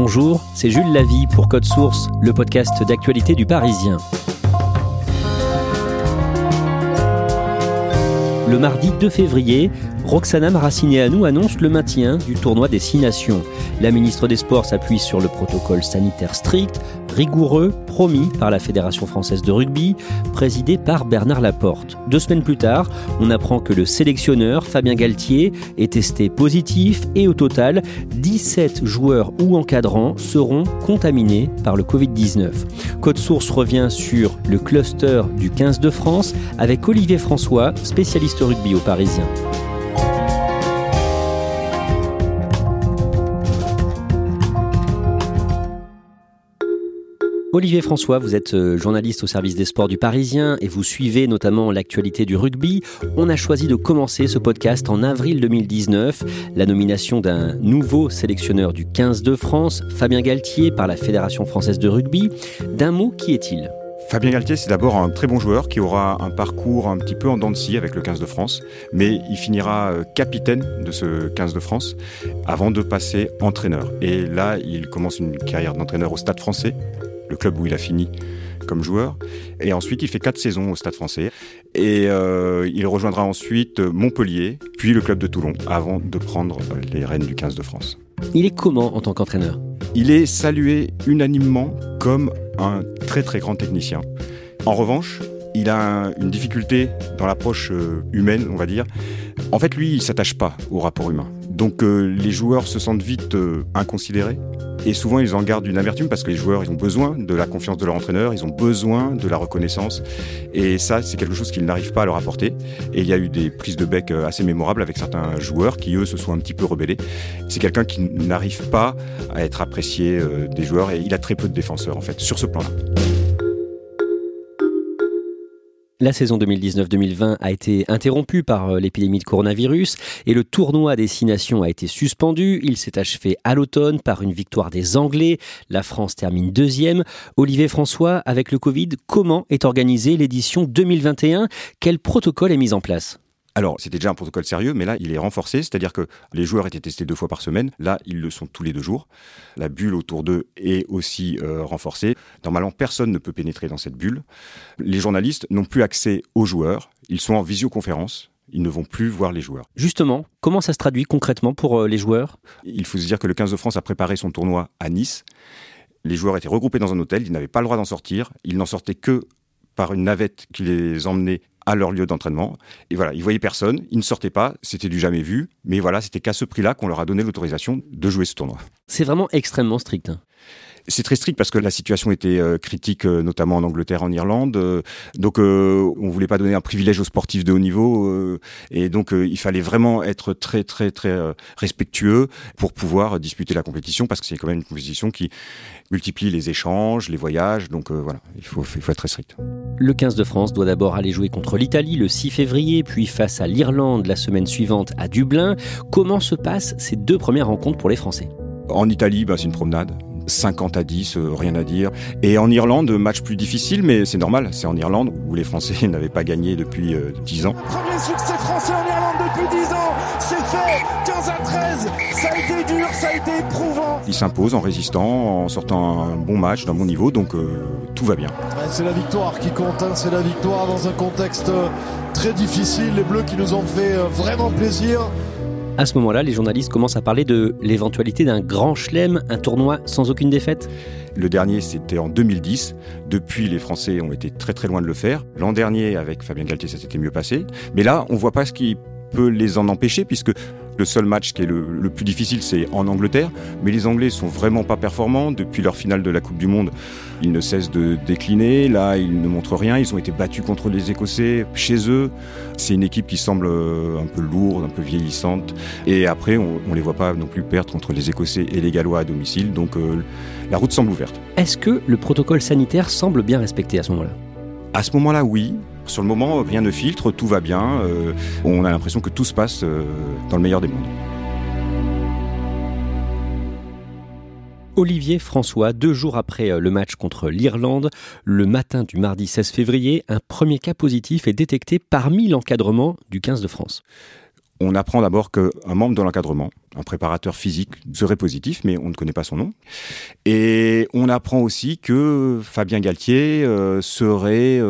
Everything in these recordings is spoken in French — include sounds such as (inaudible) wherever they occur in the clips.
Bonjour, c'est Jules Lavie pour Code Source, le podcast d'actualité du Parisien. Le mardi 2 février, Roxana Maracineanu annonce le maintien du tournoi des Six Nations. La ministre des Sports s'appuie sur le protocole sanitaire strict, rigoureux, promis par la Fédération française de rugby, présidée par Bernard Laporte. Deux semaines plus tard, on apprend que le sélectionneur Fabien Galtier est testé positif et au total, 17 joueurs ou encadrants seront contaminés par le Covid-19. Code Source revient sur le cluster du 15 de France avec Olivier François, spécialiste rugby au Parisien. Olivier François, vous êtes euh, journaliste au service des sports du Parisien et vous suivez notamment l'actualité du rugby. On a choisi de commencer ce podcast en avril 2019, la nomination d'un nouveau sélectionneur du 15 de France, Fabien Galtier, par la Fédération française de rugby. D'un mot, qui est-il? Fabien Galtier, c'est d'abord un très bon joueur qui aura un parcours un petit peu en dents de scie avec le 15 de France, mais il finira euh, capitaine de ce 15 de France avant de passer entraîneur. Et là, il commence une carrière d'entraîneur au Stade français, le club où il a fini comme joueur. Et ensuite, il fait quatre saisons au Stade français. Et euh, il rejoindra ensuite Montpellier, puis le club de Toulon, avant de prendre les rênes du 15 de France. Il est comment en tant qu'entraîneur? Il est salué unanimement comme un très très grand technicien. En revanche, il a une difficulté dans l'approche euh, humaine, on va dire. En fait, lui, il s'attache pas au rapport humain. Donc euh, les joueurs se sentent vite inconsidérés et souvent, ils en gardent une amertume parce que les joueurs, ils ont besoin de la confiance de leur entraîneur, ils ont besoin de la reconnaissance. Et ça, c'est quelque chose qu'ils n'arrivent pas à leur apporter. Et il y a eu des prises de bec euh, assez mémorables avec certains joueurs qui, eux, se sont un petit peu rebellés. C'est quelqu'un qui n'arrive pas à être apprécié euh, des joueurs et il a très peu de défenseurs, en fait, sur ce plan-là. La saison 2019-2020 a été interrompue par euh, l'épidémie de coronavirus et le tournoi des six nations a été suspendu. Il s'est achevé à l'automne par une victoire des Anglais. La France termine deuxième. Olivier François, avec le Covid, comment est organisée l'édition 2021 Quel protocole est mis en place? Alors, c'était déjà un protocole sérieux, mais là, il est renforcé, c'est-à-dire que les joueurs étaient testés deux fois par semaine. Là, ils le sont tous les deux jours. La bulle autour d'eux est aussi euh, renforcée. Normalement, personne ne peut pénétrer dans cette bulle. Les journalistes n'ont plus accès aux joueurs. Ils sont en visioconférence. Ils ne vont plus voir les joueurs. Justement, comment ça se traduit concrètement pour euh, les joueurs? Il faut se dire que le 15 de France a préparé son tournoi à Nice. Les joueurs étaient regroupés dans un hôtel, ils n'avaient pas le droit d'en sortir. Ils n'en sortaient que par une navette qui les emmenait à leur lieu d'entraînement. Et voilà, ils voyaient personne, ils ne sortaient pas, c'était du jamais vu. Mais voilà, c'était qu'à ce prix-là qu'on leur a donné l'autorisation de jouer ce tournoi. C'est vraiment extrêmement strict. C'est très strict parce que la situation était euh, critique, euh, notamment en Angleterre, en Irlande. Euh, donc, on voulait pas donner un privilège aux sportifs de haut niveau, et donc il fallait vraiment être très, très, très respectueux pour pouvoir disputer la compétition, parce que c'est quand même une compétition qui multiplie les échanges, les voyages. Donc voilà, il faut, il faut être très strict. Le 15 de France doit d'abord aller jouer contre l'Italie le 6 février, puis face à l'Irlande la semaine suivante à Dublin. Comment se passent ces deux premières rencontres pour les Français? En Italie, ben, c'est une promenade. 50 à 10, euh, rien à dire. Et en Irlande, match plus difficile, mais c'est normal. C'est en Irlande où les Français (laughs) n'avaient pas gagné depuis 10 euh, ans. Premier succès français en Irlande depuis 10 ans, c'est fait 15 à 13, ça a été dur, ça a été éprouvant. Ils s'imposent en résistant, en sortant un bon match d'un bon niveau, donc euh, tout va bien. C'est la victoire qui compte, hein. c'est la victoire dans un contexte très difficile. Les Bleus qui nous ont fait euh, vraiment plaisir. À ce moment-là, les journalistes commencent à parler de l'éventualité d'un grand chelem, un tournoi sans aucune défaite. Le dernier, c'était en 2010. Depuis, les Français ont été très très loin de le faire. L'an dernier, avec Fabien Galtier, ça s'était mieux passé. Mais là, on voit pas ce qui peut les en empêcher, puisque le seul match qui est le, plus difficile, c'est en Angleterre. Mais les Anglais sont vraiment pas performants. Depuis leur finale de la Coupe du Monde, ils ne cessent de décliner. Là, ils ne montrent rien. Ils ont été battus contre les Écossais chez eux. C'est une équipe qui semble euh, un peu lourde, un peu vieillissante. Et après, on, ne les voit pas non plus perdre contre les Écossais et les Gallois à domicile. Donc, euh, la route semble ouverte. Est-ce que le protocole sanitaire semble bien respecté à ce moment-là? À ce moment-là, oui. Sur le moment, rien ne filtre, tout va bien. Euh, on a l'impression que tout se passe euh, dans le meilleur des mondes. Olivier François, deux jours après euh, le match contre l'Irlande, le matin du mardi 16 février, un premier cas positif est détecté parmi l'encadrement du 15 de France. On apprend d'abord qu'un membre de l'encadrement, un préparateur physique, serait positif, mais on ne connaît pas son nom. Et on apprend aussi que Fabien Galtier serait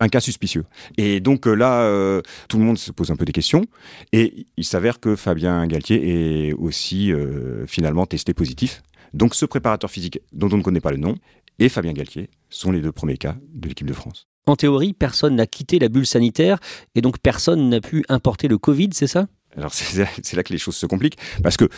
un cas suspicieux. Et donc euh, là, euh, tout le monde se pose un peu des questions. Et il s'avère que Fabien Galtier est aussi euh, finalement testé positif. Donc ce préparateur physique dont on ne connaît pas le nom et Fabien Galtier sont les deux premiers cas de l'équipe de France. En théorie, personne n'a quitté la bulle sanitaire et donc personne n'a pu importer le Covid, c'est ça? Alors (laughs) c'est là que les choses se compliquent parce que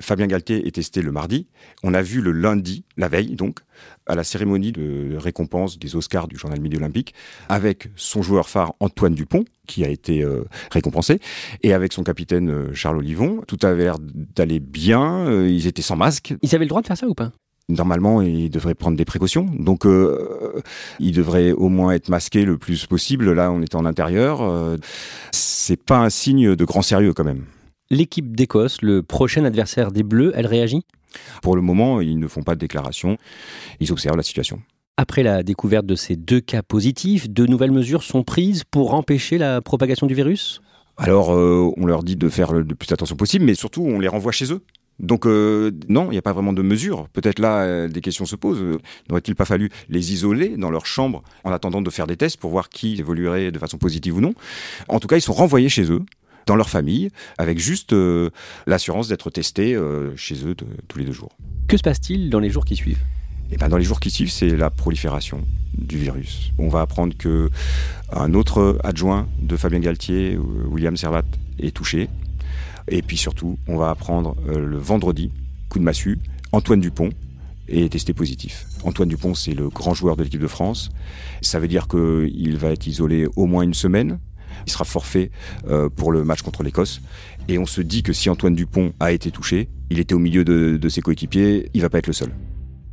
Fabien Galtier est testé le mardi. On a vu le lundi, la veille donc, à la cérémonie de récompense des Oscars du journal Midi Olympique, avec son joueur phare Antoine Dupont, qui a été euh, récompensé, et avec son capitaine euh, Charles Olivon. Tout avait l'air d'aller bien, euh, ils étaient sans masque. Ils avaient le droit de faire ça ou pas? Normalement, ils devraient prendre des précautions. Donc, ils devraient au moins être masqués le plus possible. Là, on était en intérieur. c'est pas un signe de grand sérieux quand même. L'équipe d'Écosse, le prochain adversaire des Bleus, elle réagit? Pour le moment, ils ne font pas de déclaration. Ils observent la situation. Après la découverte de ces deux cas positifs, de nouvelles mesures sont prises pour empêcher la propagation du virus? Alors, euh, on leur dit de faire le plus attention possible, mais surtout, on les renvoie chez eux. Donc euh, non, il n'y a pas vraiment de mesures. Peut-être là, euh, des questions se posent. N'aurait-il pas fallu les isoler dans leur chambre en attendant de faire des tests pour voir qui évoluerait de façon positive ou non? En tout cas, ils sont renvoyés chez eux dans leur famille, avec juste euh, l'assurance d'être testés euh, chez eux tous les deux jours. Que se passe-t-il dans les jours qui suivent? Et eh ben dans les jours qui suivent, c'est la prolifération du virus. On va apprendre que un autre adjoint de Fabien Galtier, euh, William Servat, est touché. Et puis surtout, on va apprendre le vendredi, coup de massue, Antoine Dupont est testé positif. Antoine Dupont, c'est le grand joueur de l'équipe de France. Ça veut dire qu'il va être isolé au moins une semaine il sera forfait euh, pour le match contre l'Écosse. Et on se dit que si Antoine Dupont a été touché, il était au milieu de, ses coéquipiers, il va pas être le seul.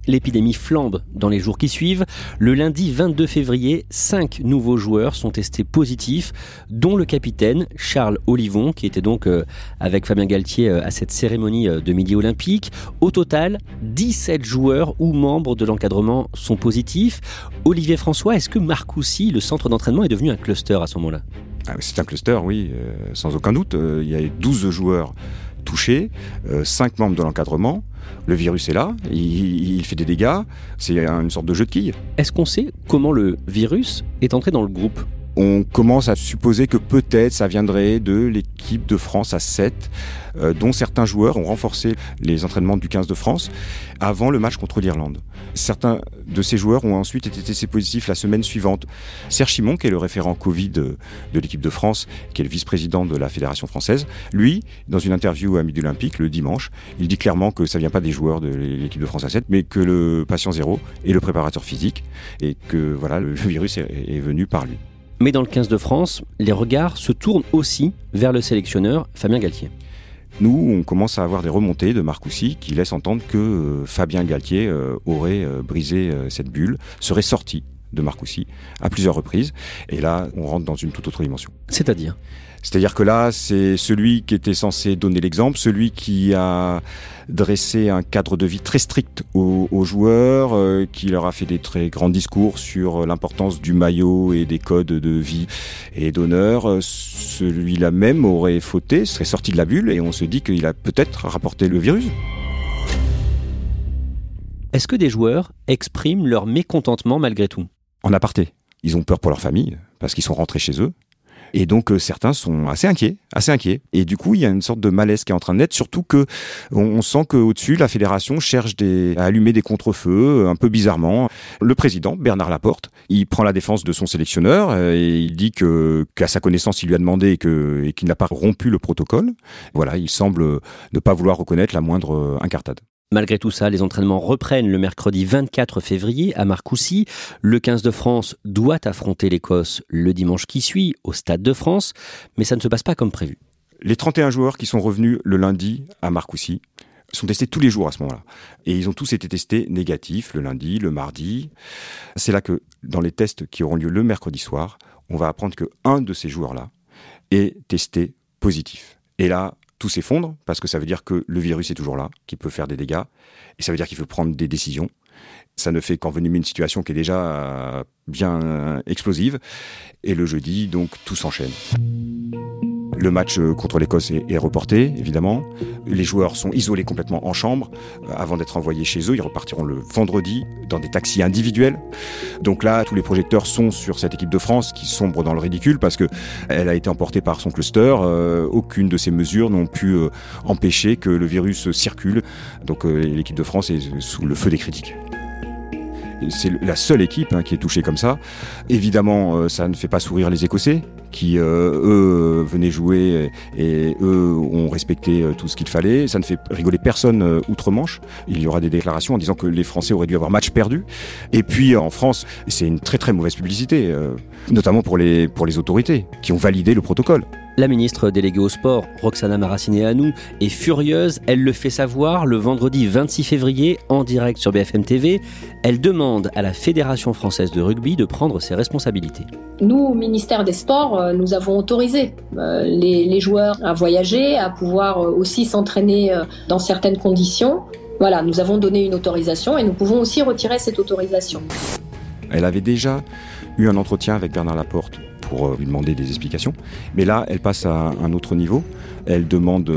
L'épidémie flambe dans les jours qui suivent. Le lundi 22 février, cinq nouveaux joueurs sont testés positifs, dont le capitaine Charles Olivon, qui était donc euh, avec Fabien Galtier euh, à cette cérémonie de midi olympique. Au total, 17 joueurs ou membres de l'encadrement sont positifs. Olivier François, est-ce que Marcoussis, le centre d'entraînement, est devenu un cluster à ce moment-là? Ah, c'est un cluster, oui, euh, sans aucun doute. Euh, il y a 12 joueurs touchés, 5 euh, membres de l'encadrement. Le virus est là, il, fait des dégâts, c'est une sorte de jeu de quilles. Est-ce qu'on sait comment le virus est entré dans le groupe? On commence à supposer que peut-être ça viendrait de l'équipe de France à 7, euh, dont certains joueurs ont renforcé les entraînements du 15 de France avant le match contre l'Irlande. Certains de ces joueurs ont ensuite été testés positifs la semaine suivante. Serge Chimon, qui est le référent Covid de, l'équipe de France, qui est le vice-président de la Fédération française, lui, dans une interview à Midi Olympique le dimanche, il dit clairement que ça vient pas des joueurs de l'équipe de France à 7, mais que le patient zéro est le préparateur physique et que voilà, le virus est venu par lui. Mais dans le 15 de France, les regards se tournent aussi vers le sélectionneur Fabien Galtier. Nous, on commence à avoir des remontées de Marcoussis qui laissent entendre que euh, Fabien Galtier euh, aurait euh, brisé cette bulle, serait sorti de Marcoussis à plusieurs reprises. Et là, on rentre dans une toute autre dimension. C'est-à-dire? C'est-à-dire que là, c'est celui qui était censé donner l'exemple, celui qui a dressé un cadre de vie très strict aux, joueurs, euh, qui leur a fait des très grands discours sur l'importance du maillot et des codes de vie et d'honneur. Euh, celui-là même aurait fauté, serait sorti de la bulle et on se dit qu'il a peut-être rapporté le virus. Est-ce que des joueurs expriment leur mécontentement malgré tout? En aparté. Ils ont peur pour leur famille, parce qu'ils sont rentrés chez eux. Et donc euh, certains sont assez inquiets, assez inquiets. Et du coup, il y a une sorte de malaise qui est en train de naître, surtout que on, sent qu'au-dessus, la fédération cherche à allumer des contre-feux, euh, un peu bizarrement. Le président, Bernard Laporte, il prend la défense de son sélectionneur euh, et il dit que qu'à sa connaissance, il lui a demandé et qu'il n'a pas rompu le protocole. Voilà, il semble ne pas vouloir reconnaître la moindre incartade. Malgré tout ça, les entraînements reprennent le mercredi 24 février à Marcoussis. Le 15 de France doit affronter l'Écosse le dimanche qui suit au Stade de France, mais ça ne se passe pas comme prévu. Les 31 joueurs qui sont revenus le lundi à Marcoussis sont testés tous les jours à ce moment-là. Et ils ont tous été testés négatifs le lundi, le mardi. C'est là que, dans les tests qui auront lieu le mercredi soir, on va apprendre que un de ces joueurs-là est testé positif. Et là, tout s'effondre parce que ça veut dire que le virus est toujours là, qui peut faire des dégâts, et ça veut dire qu'il faut prendre des décisions. Ça ne fait qu'envenimer une situation qui est déjà euh, bien euh, explosive. Et le jeudi, donc, tout s'enchaîne. Le match euh, contre l'Écosse est, reporté, évidemment. Les joueurs sont isolés complètement en chambre euh, avant d'être envoyés chez eux. Ils repartiront le vendredi dans des taxis individuels. Donc là, tous les projecteurs sont sur cette équipe de France qui sombre dans le ridicule parce que elle a été emportée par son cluster. Euh, aucune de ces mesures n'ont pu empêcher que le virus circule. Donc l'équipe de France est sous le feu des critiques c'est la seule équipe hein, qui est touchée comme ça. Évidemment, ça ne fait pas sourire les Écossais, qui euh, eux venaient jouer et, eux ont respecté euh, tout ce qu'il fallait. Ça ne fait rigoler personne euh, outre-Manche. Il y aura des déclarations en disant que les Français auraient dû avoir match perdu. Et puis en France, c'est une très très mauvaise publicité, notamment pour les pour les autorités qui ont validé le protocole. La ministre déléguée au sport, Roxana Maracineanu, est furieuse. Elle le fait savoir le vendredi 26 février en direct sur BFM TV. Elle demande à la Fédération française de rugby de prendre ses responsabilités. Nous, au ministère des Sports, euh, nous avons autorisé euh, les, joueurs à voyager, à pouvoir euh, aussi s'entraîner dans certaines conditions. Voilà, nous avons donné une autorisation et nous pouvons aussi retirer cette autorisation. Elle avait déjà eu un entretien avec Bernard Laporte pour lui demander des explications. Mais là, elle passe à un autre niveau. Elle demande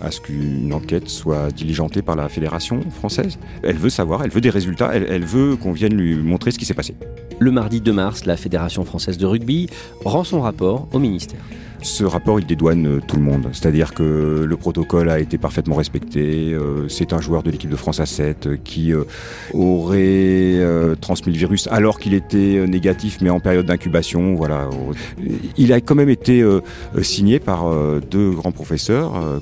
à ce qu'une enquête soit diligentée par la fédération française. Elle veut savoir, elle veut des résultats, elle, elle veut qu'on vienne lui montrer ce qui s'est passé. Le mardi 2 mars, la Fédération française de rugby rend son rapport au ministère. Ce rapport, il dédouane euh, tout le monde. C'est-à-dire que le protocole a été parfaitement respecté. Euh, c'est un joueur de l'équipe de France à 7 euh, qui aurait transmis le virus alors qu'il était négatif, mais en période d'incubation. Voilà. Il a quand même été signé par deux grands professeurs,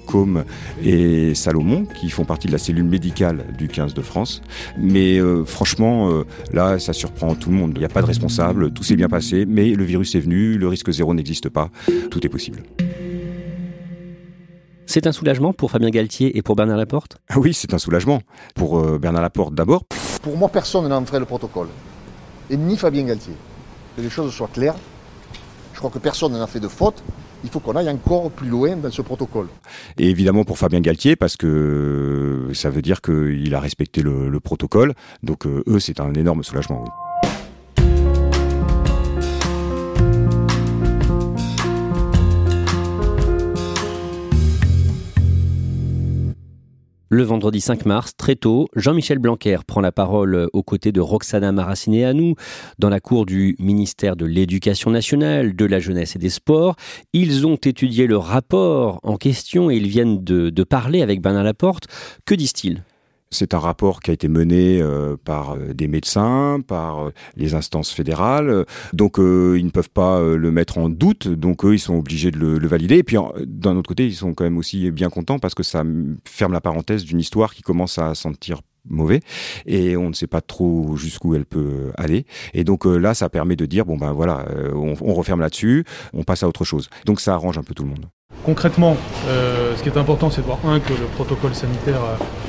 Com et Salomon, qui font partie de la cellule médicale du 15 de France. Mais franchement, là, ça surprend tout le monde. Il n'y a pas de responsable, tout s'est bien passé, mais le virus est venu, le risque zéro n'existe pas. Tout possible. C'est un soulagement pour Fabien Galtier et pour Bernard Laporte? Ah Oui, c'est un soulagement. Pour euh, Bernard Laporte d'abord. Pour moi, personne n'a entré le protocole. Et ni Fabien Galtier. Que les choses soient claires. Je crois que personne n'a fait de faute. Il faut qu'on aille encore plus loin dans ce protocole. Et évidemment pour Fabien Galtier, parce que ça veut dire qu'il a respecté le, protocole. Donc euh, eux, c'est un énorme soulagement. Oui. Le vendredi 5 mars, très tôt, Jean-Michel Blanquer prend la parole aux côtés de Roxana Maracineanu dans la cour du ministère de l'Éducation nationale, de la jeunesse et des sports. Ils ont étudié le rapport en question et ils viennent de, parler avec Bernard Laporte. Que disent-ils? C'est un rapport qui a été mené euh, par euh, des médecins, par euh, les instances fédérales. Donc ils ne peuvent pas le mettre en doute. Donc eux, ils sont obligés de le, valider. Et puis d'un autre côté, ils sont quand même aussi bien contents parce que ça ferme la parenthèse d'une histoire qui commence à sentir mauvais et on ne sait pas trop jusqu'où elle peut aller et donc là ça permet de dire bon ben voilà on referme là-dessus on passe à autre chose donc ça arrange un peu tout le monde Concrètement, euh, ce qui est important, c'est de voir, un, que le protocole sanitaire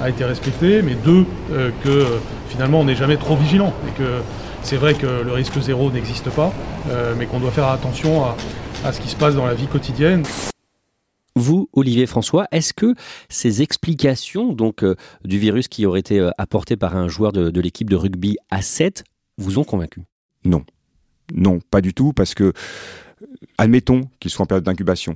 a, été respecté, mais deux, euh, que euh, finalement, on n'est jamais trop vigilant. Et que c'est vrai que le risque zéro n'existe pas, mais qu'on doit faire attention à, ce qui se passe dans la vie quotidienne. Vous, Olivier François, est-ce que ces explications donc du virus qui aurait été apporté par un joueur de, l'équipe de rugby à 7 vous ont convaincu? Non. Non, pas du tout, parce que, admettons qu'il soit en période d'incubation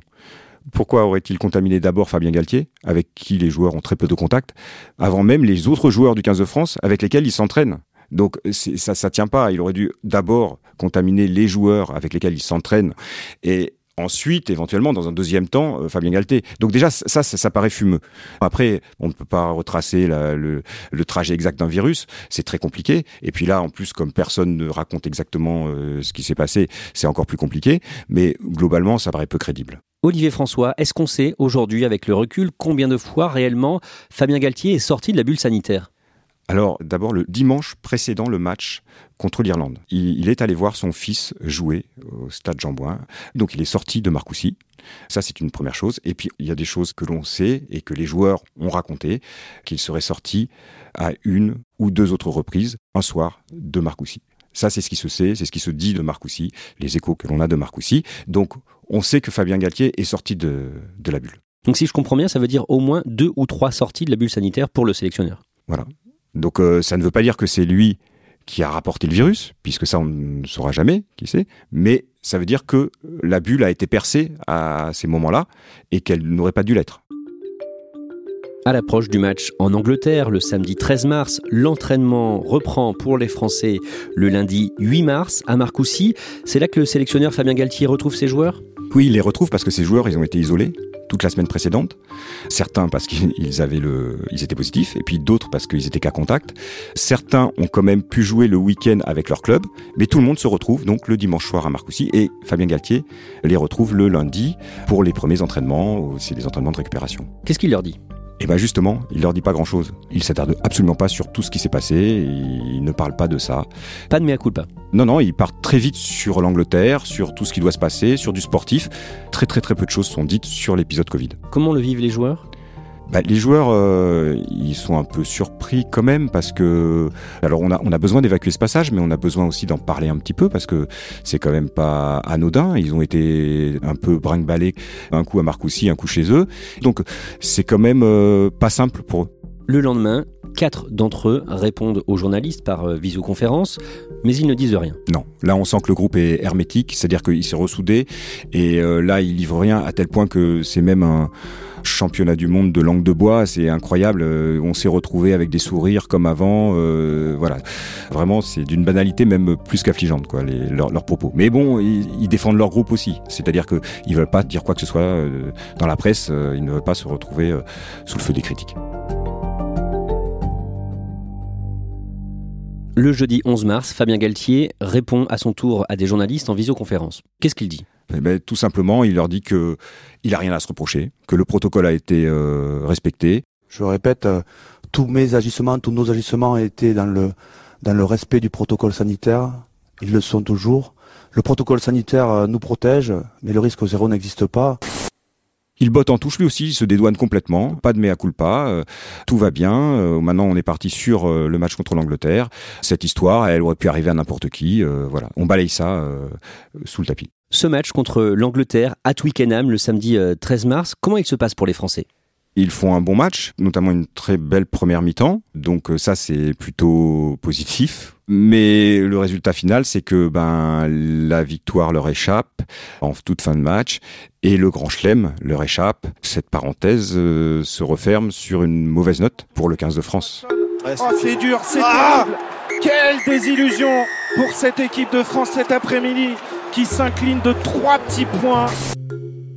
Pourquoi aurait-il contaminé d'abord Fabien Galtier, avec qui les joueurs ont très peu de contact, avant même les autres joueurs du 15 de France avec lesquels il s'entraîne donc ça ça tient pas. Il aurait dû d'abord contaminer les joueurs avec lesquels il s'entraîne et Ensuite, éventuellement, dans un deuxième temps, euh, Fabien Galté. Donc déjà, ça, ça, paraît fumeux. Après, on ne peut pas retracer le, trajet exact d'un virus, c'est très compliqué. Et puis là, en plus, comme personne ne raconte exactement euh, ce qui s'est passé, c'est encore plus compliqué. Mais globalement, ça paraît peu crédible. Olivier François, est-ce qu'on sait aujourd'hui, avec le recul, combien de fois réellement Fabien Galtier est sorti de la bulle sanitaire? Alors d'abord le dimanche précédent le match contre l'Irlande, il, est allé voir son fils jouer au stade Jean Bouin. Donc il est sorti de Marcoussis. Ça c'est une première chose. Et puis il y a des choses que l'on sait et que les joueurs ont raconté qu'il serait sorti à une ou deux autres reprises un soir de Marcoussis. Ça, c'est ce qui se sait, c'est ce qui se dit de Marcoussis, les échos que l'on a de Marcoussis. Donc, on sait que Fabien Galtier est sorti de, de la bulle. Donc, si je comprends bien, ça veut dire au moins deux ou trois sorties de la bulle sanitaire pour le sélectionneur. Voilà. Donc euh, ça ne veut pas dire que c'est lui qui a rapporté le virus, puisque ça on ne saura jamais, qui sait, mais ça veut dire que la bulle a été percée à ces moments-là et qu'elle n'aurait pas dû l'être. À l'approche du match en Angleterre, le samedi 13 mars, l'entraînement reprend pour les Français le lundi 8 mars à Marcoussis. C'est là que le sélectionneur Fabien Galtier retrouve ses joueurs? Oui, il les retrouve parce que ces joueurs, ils ont été isolés toute la semaine précédente. Certains parce qu'ils avaient le, ils étaient positifs, et puis d'autres parce qu'ils étaient qu'à contact. Certains ont quand même pu jouer le week-end avec leur club, mais tout le monde se retrouve donc le dimanche soir à Marcoussis, et Fabien Galtier les retrouve le lundi pour les premiers entraînements, c'est des entraînements de récupération. Qu'est-ce qu'il leur dit? Et bien justement, il leur dit pas grand-chose. Il s'attarde absolument pas sur tout ce qui s'est passé, il ne parle pas de ça. Pas de mea culpa. Non, non, il part très vite sur l'Angleterre, sur tout ce qui doit se passer, sur du sportif. Très très très peu de choses sont dites sur l'épisode Covid. Comment le vivent les joueurs? Bah, les joueurs, euh, ils sont un peu surpris quand même parce que, alors on a, on a besoin d'évacuer ce passage, mais on a besoin aussi d'en parler un petit peu parce que c'est quand même pas anodin. Ils ont été un peu brinque un coup à Marcoussis, un coup chez eux. Donc c'est quand même euh, pas simple pour eux. Le lendemain, quatre d'entre eux répondent aux journalistes par euh, visioconférence, mais ils ne disent rien. Non, là on sent que le groupe est hermétique, c'est-à-dire qu'il s'est ressoudé, et là il livre rien à tel point que c'est même un championnat du monde de langue de bois, c'est incroyable. Euh, on s'est retrouvé avec des sourires comme avant. Euh, voilà, vraiment, c'est d'une banalité même plus qu'affligeante, quoi, leurs, propos. Mais bon, ils, défendent leur groupe aussi. C'est-à-dire qu'ils veulent pas dire quoi que ce soit euh, dans la presse. ils ne veulent pas se retrouver sous le feu des critiques. Le jeudi 11 mars, Fabien Galtier répond à son tour à des journalistes en visioconférence. Qu'est-ce qu'il dit? Eh ben, Tout simplement, il leur dit qu'il n'a rien à se reprocher, que le protocole a été euh, respecté. Je répète, euh, tous mes agissements, tous nos agissements étaient dans le, dans le respect du protocole sanitaire. Ils le sont toujours. Le protocole sanitaire euh, nous protège, mais le risque zéro n'existe pas. Il botte en touche lui aussi, il se dédouane complètement, pas de mea culpa, euh, tout va bien. Euh, maintenant, on est parti sur euh, le match contre l'Angleterre. Cette histoire, elle aurait pu arriver à n'importe qui. voilà, on balaye ça sous le tapis. Ce match contre l'Angleterre à Twickenham le samedi 13 mars, comment il se passe pour les Français? Ils font un bon match, notamment une très belle première mi-temps. Donc ça, c'est plutôt positif. Mais le résultat final, c'est que ben la victoire leur échappe en toute fin de match et le grand chelem leur échappe. Cette parenthèse euh, se referme sur une mauvaise note pour le 15 de France. Oh, c'est dur, c'est ah Quelle désillusion pour cette équipe de France cet après-midi qui s'incline de trois petits points.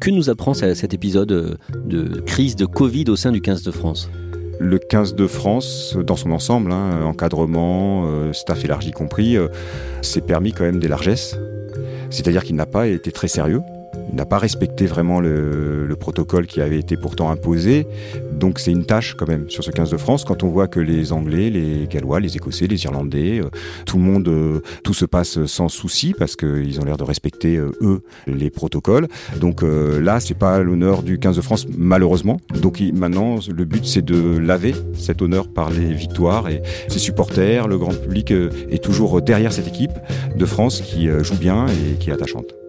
Que nous apprend cet épisode euh, de crise de Covid au sein du 15 de France? Le 15 de France, dans son ensemble, hein, encadrement, euh, staff élargi compris, euh, s'est permis quand même des largesses. C'est-à-dire qu'il n'a pas été très sérieux. Il n'a pas respecté vraiment le, protocole qui avait été pourtant imposé. Donc c'est une tâche quand même sur ce 15 de France quand on voit que les Anglais, les Gallois, les Écossais, les Irlandais, euh, tout le monde, euh, tout se passe sans souci parce qu'ils ont l'air de respecter euh, eux les protocoles. Donc là, c'est pas l'honneur du 15 de France malheureusement. Donc maintenant, le but c'est de laver cet honneur par les victoires et ses supporters, le grand public est toujours derrière cette équipe de France qui joue bien et qui est attachante.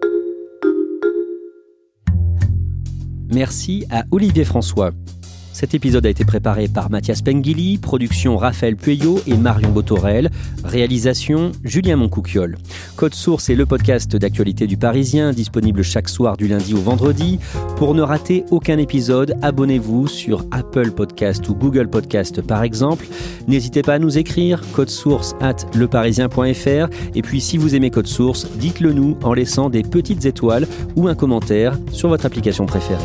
Merci à Olivier François. Cet épisode a été préparé par Mathias Pengili, production Raphaël Pueyo et Marion Botorel, réalisation Julien Moncouquiol. Code Source est le podcast d'actualité du Parisien, disponible chaque soir du lundi au vendredi. Pour ne rater aucun épisode, abonnez-vous sur Apple Podcast ou Google Podcast par exemple. N'hésitez pas à nous écrire code source at leparisien.fr et puis si vous aimez Code Source, dites-le nous en laissant des petites étoiles ou un commentaire sur votre application préférée.